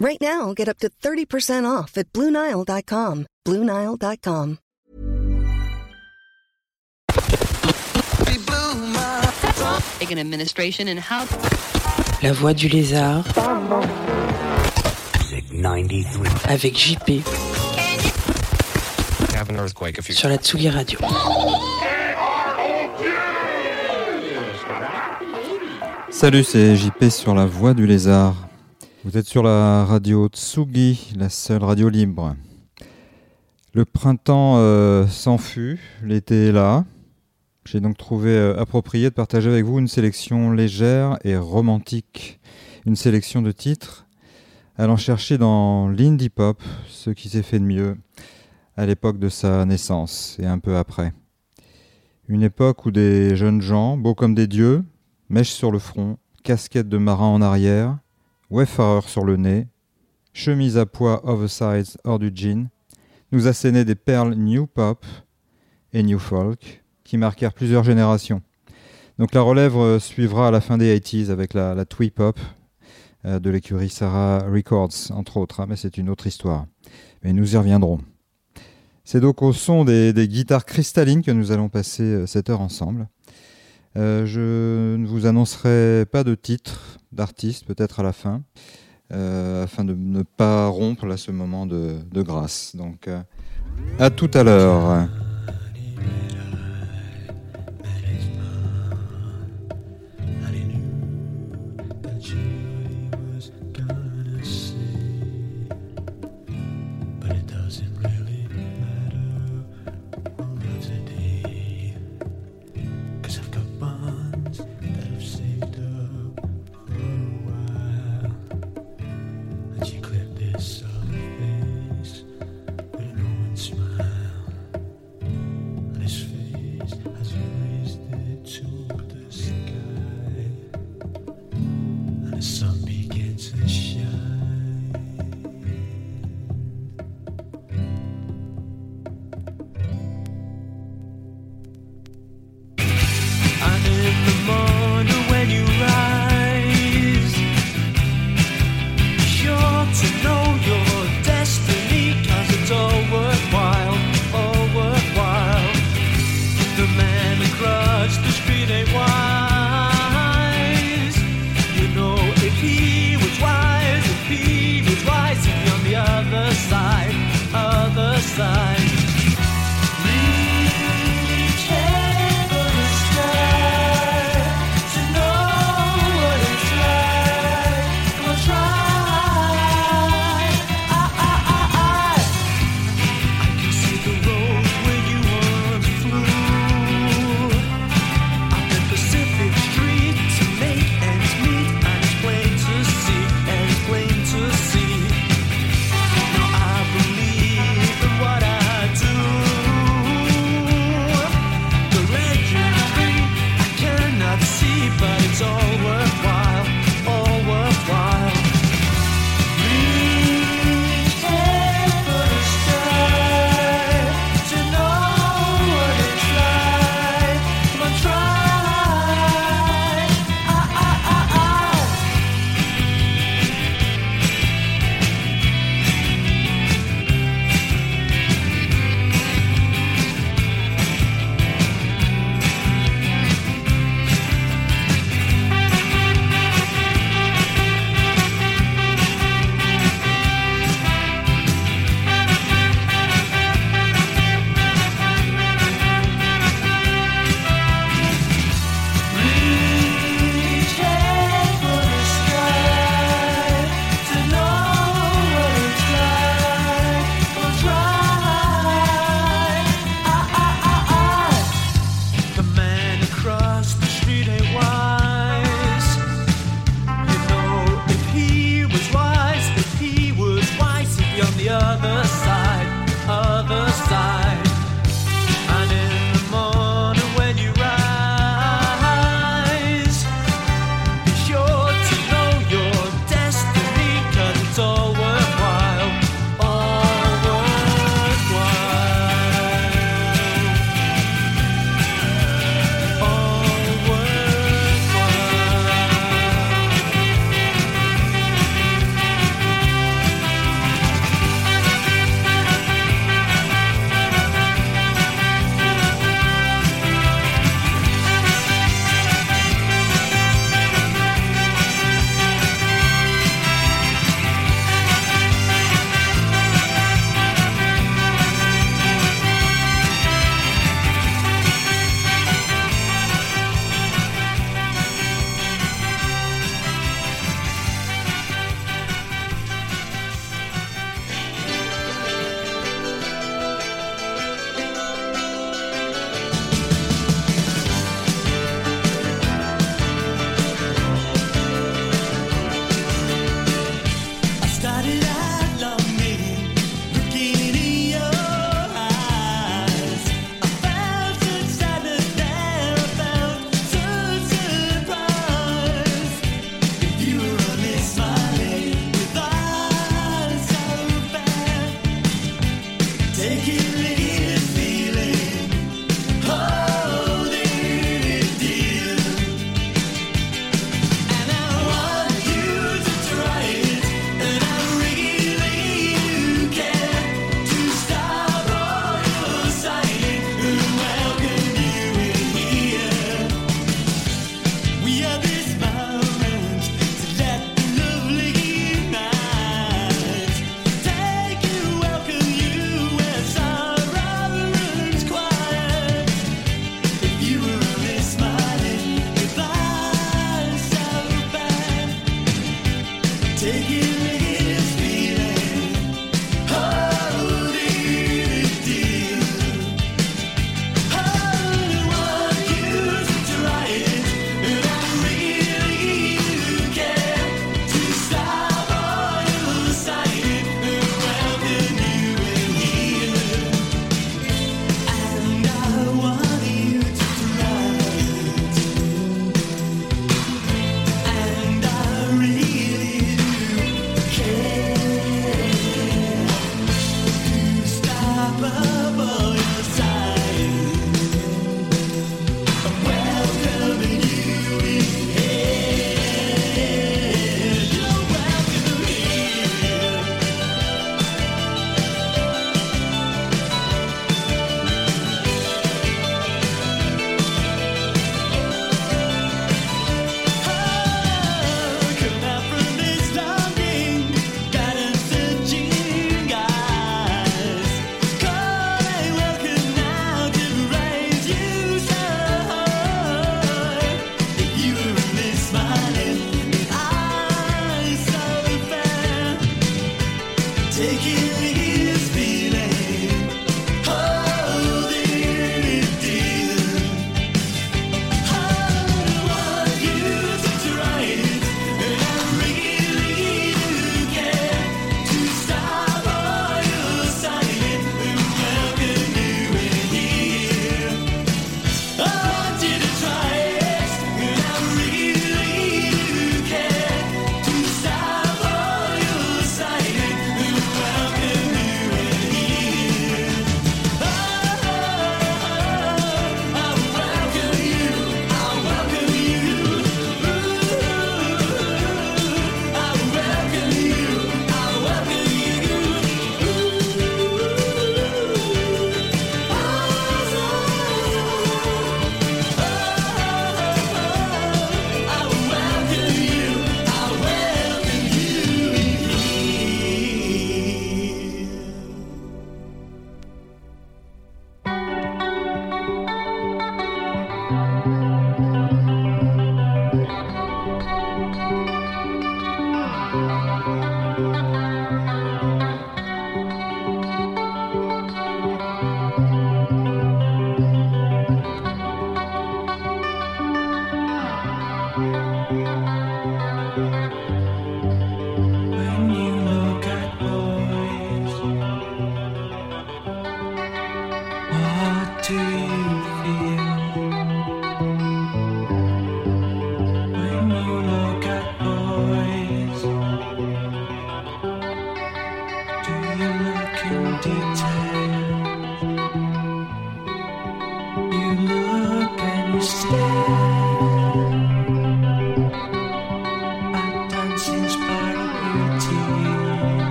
Right now, get up to 30% off at BlueNile.com. BlueNile.com. Take an administration and how La voix du lézard avec JP have an earthquake if you sur la Tsugi Radio. Salut, c'est JP sur la voie du lézard. Vous êtes sur la radio Tsugi, la seule radio libre. Le printemps euh, s'en fut, l'été est là. J'ai donc trouvé euh, approprié de partager avec vous une sélection légère et romantique. Une sélection de titres allant chercher dans l'indie pop ce qui s'est fait de mieux à l'époque de sa naissance et un peu après. Une époque où des jeunes gens, beaux comme des dieux, mèches sur le front, casquette de marin en arrière, wayfarer sur le nez, chemise à pois oversize hors du jean, nous assénaient des perles new pop et new folk qui marquèrent plusieurs générations. Donc la relève euh, suivra à la fin des 80s avec la, twee pop euh, de l'écurie Sarah Records, entre autres, hein, mais c'est une autre histoire. Mais nous y reviendrons. C'est donc au son des, guitares cristallines que nous allons passer euh, cette heure ensemble. Je ne vous annoncerai pas de titre d'artiste, peut-être à la fin, euh, afin de ne pas rompre là ce moment de, de grâce. Donc, euh, à tout à l'heure.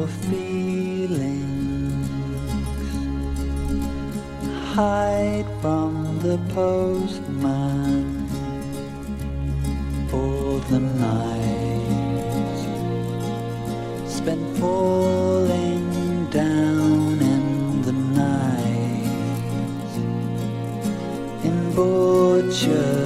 your feelings. Hide from the postman for the night. Spent falling down in the night. In butcher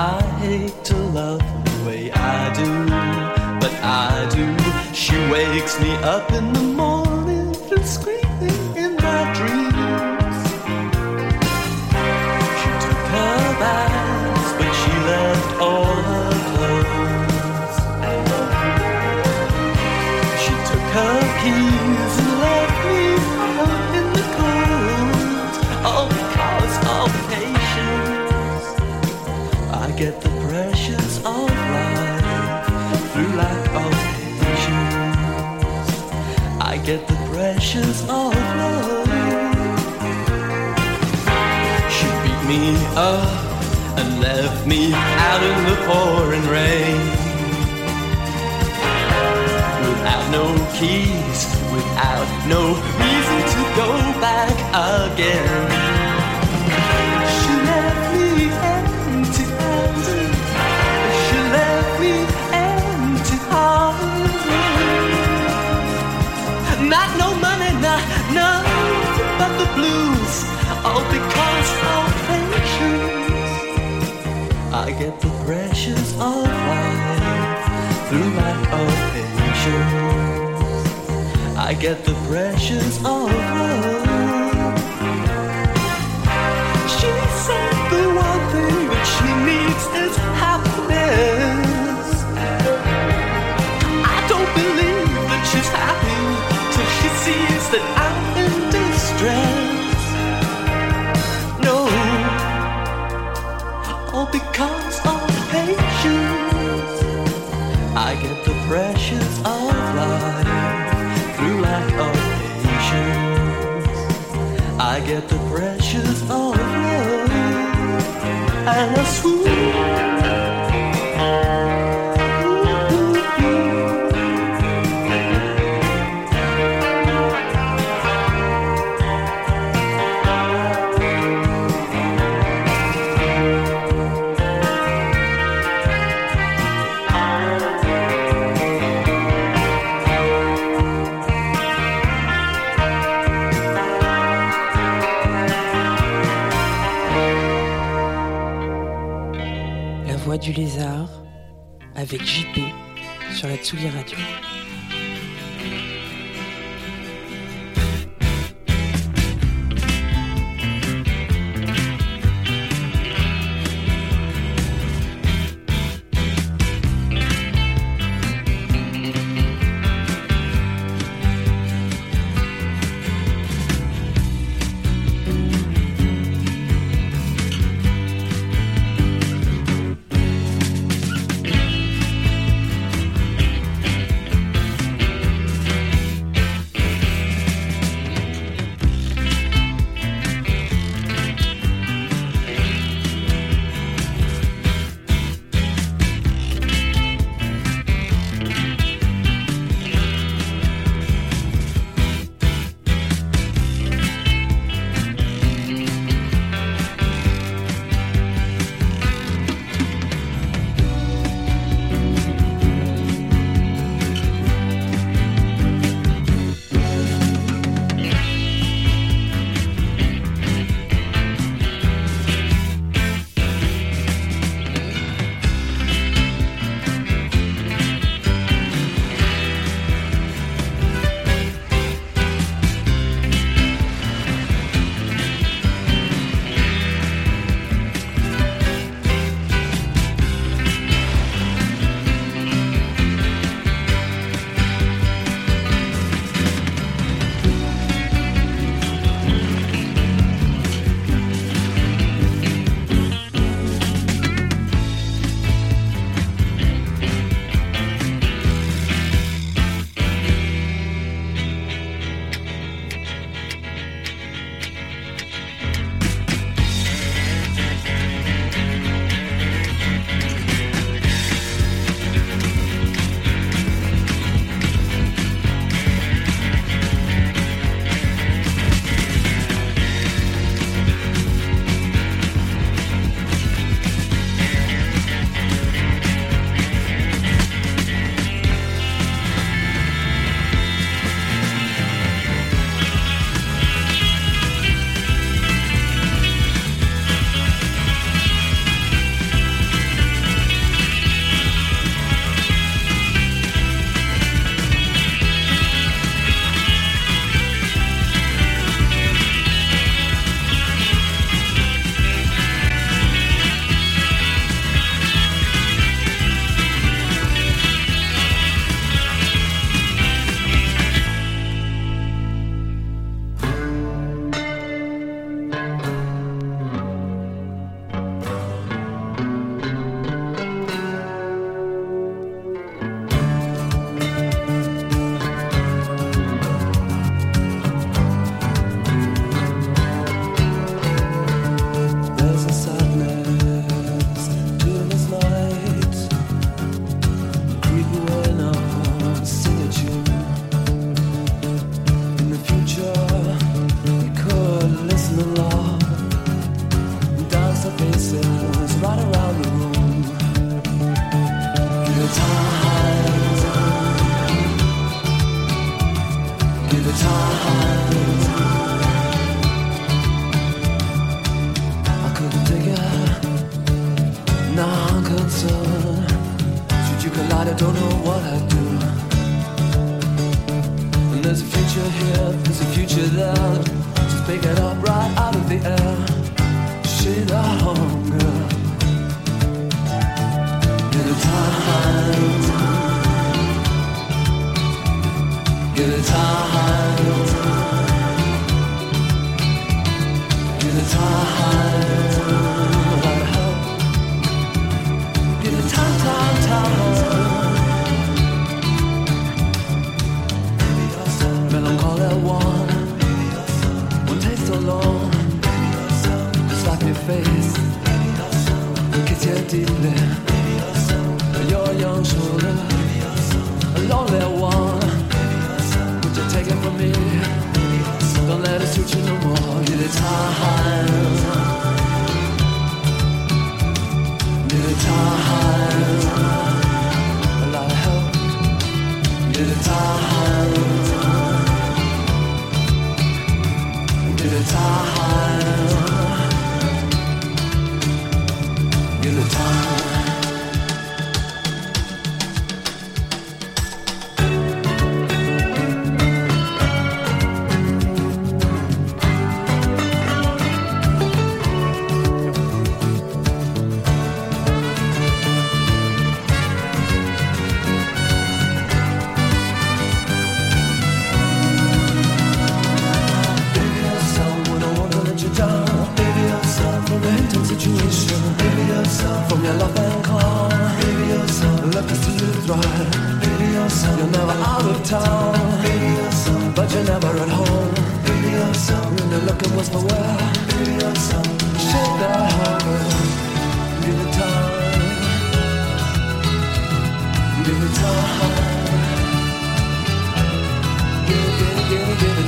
I hate to love the way I do, but I do. She wakes me up in the morning and screams. passions overflowing. She beat me up and left me out in the pouring rain. Without no keys, without no reason to go back again. I get the pressures of life through my of patience. I get the pressures of love. She said the one thing that she needs is happiness. I don't believe that she's happy till she sees that I'm in distress. No, I get the pressures of love and I swoon. I don't know what I'd do. And there's a future here, there's a future there. Just pick it up right out of the air. Share the hunger. Get a time. Get a time. Kiss you deeply. Your young shoulder. A lonely one. Would you take it from me? Don't let it suit you no more. Get a time. Get a time. A lot of help. Get a time. Get a time. Time.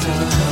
Time.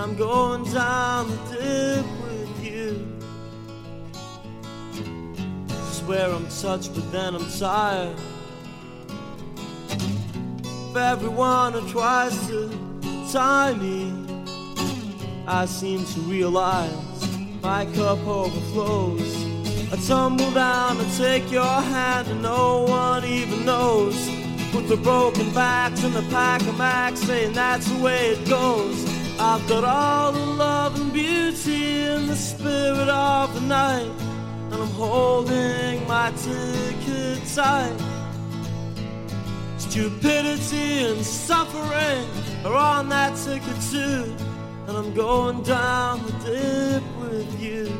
I'm going down the dip with you. Swear I'm touched, but then I'm tired. Of everyone who tries to tie me, I seem to realize my cup overflows. I tumble down and take your hand, and no one even knows. With the broken backs and the pack of max, saying that's the way it goes. I've got all the love and beauty in the spirit of the night, and I'm holding my ticket tight. Stupidity and suffering are on that ticket too, and I'm going down the dip with you.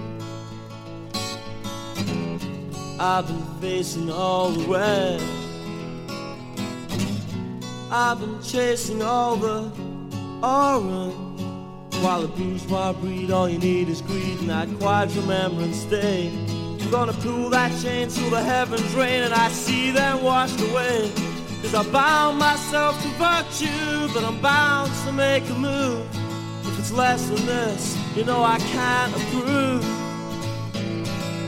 I've been facing all the way. I've been chasing all the orange. While the bourgeois breed, all you need is greed, and I'd quite remember and stay. I'm gonna pull that chain till the heavens rain, and I see them washed away. Cause I bound myself to virtue, but I'm bound to make a move. If it's less than this, you know I can't approve.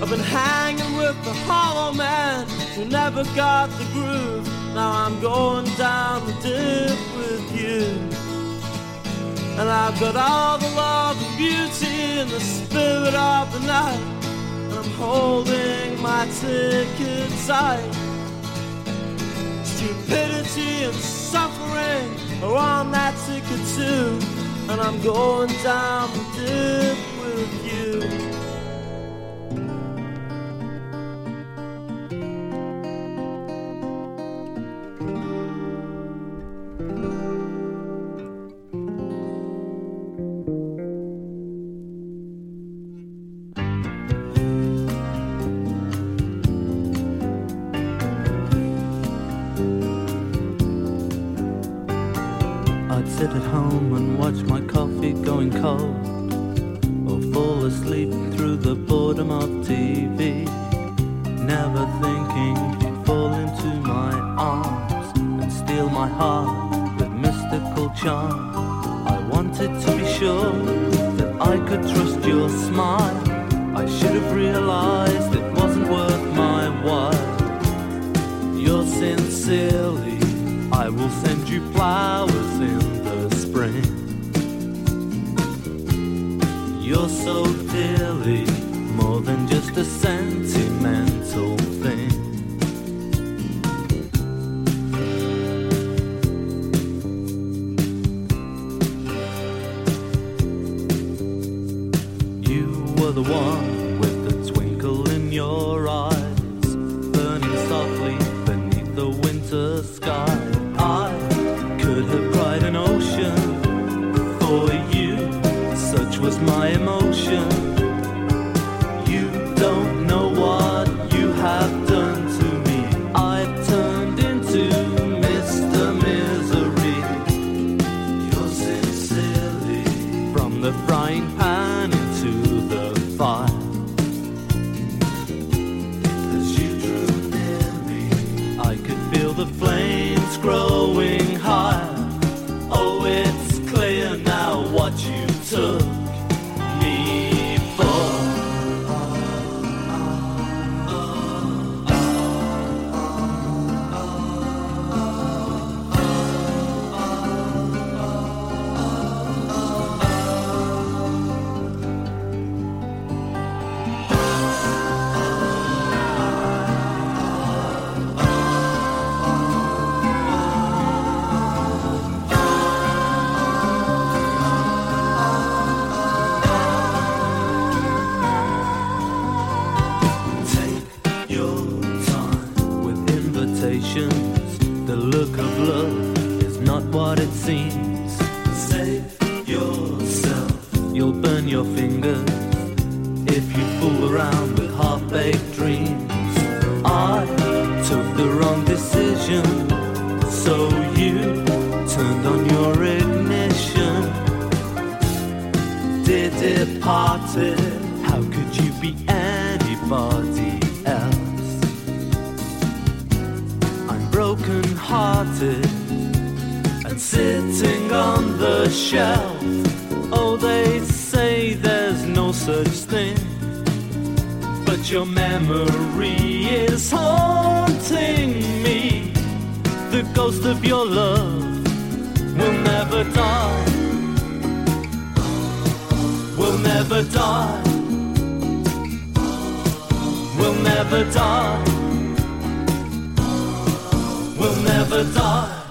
I've been hanging with the hollow man who never got the groove. Now I'm going down the dip with you. And I've got all the love and beauty in the spirit of the night. And I'm holding my ticket tight. Stupidity and suffering are on that ticket too. And I'm going down the dip with you. More than just a sentimental Hearted and sitting on the shelf. Oh, they say there's no such thing, but your memory is haunting me. The ghost of your love will never die. Will never die. Will never die. never thought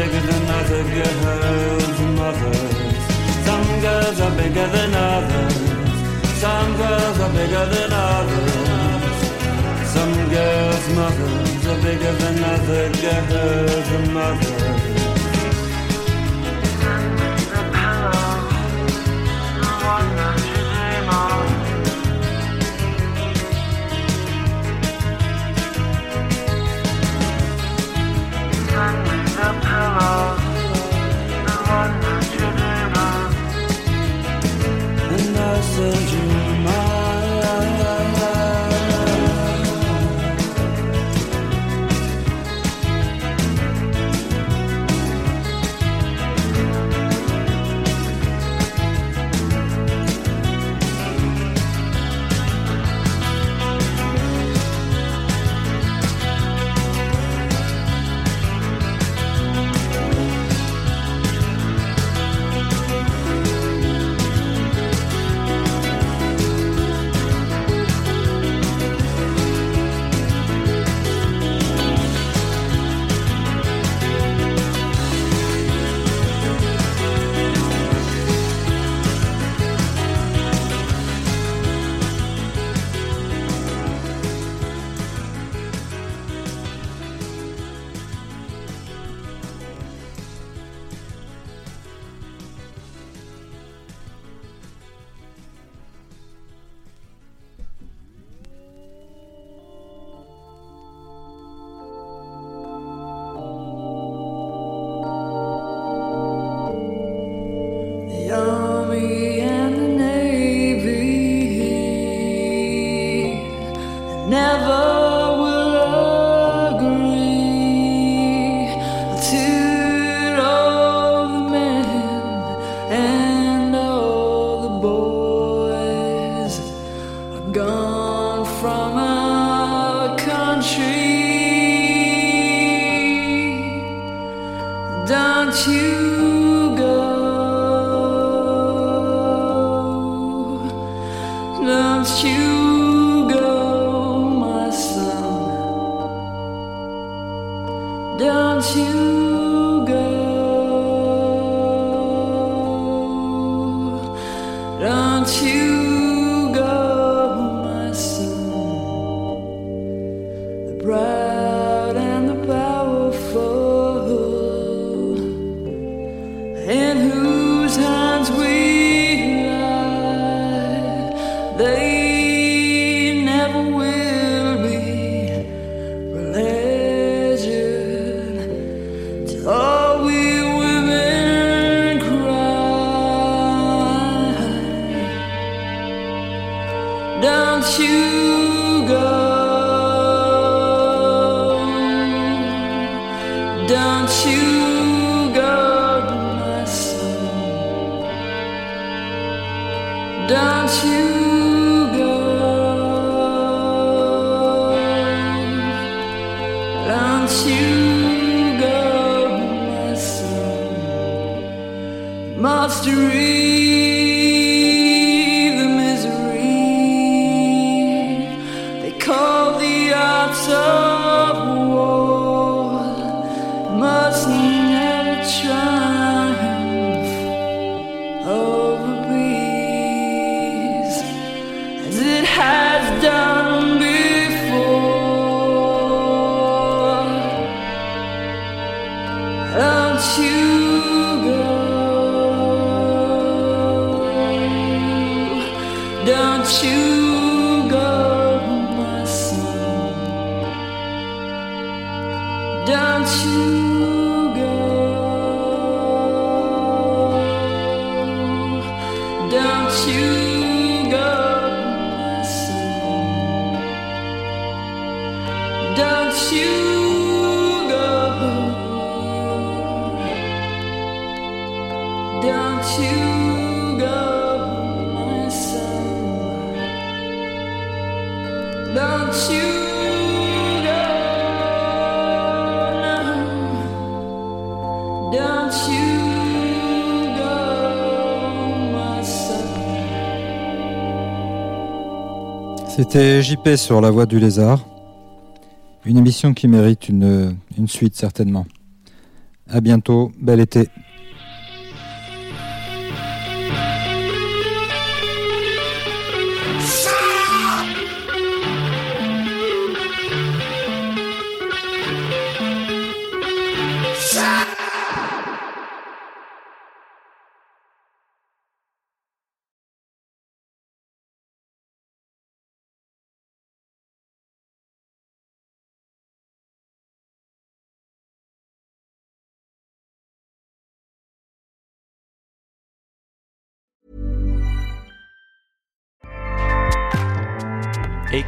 bigger than other girls' mothers. Some girls are bigger than others. Some girls are bigger than others. Some girls' mothers are bigger than other girls' mothers. angel in my bright. C'était JP sur La Voix du Lézard. Une émission qui mérite une, une suite certainement. À bientôt, bel été.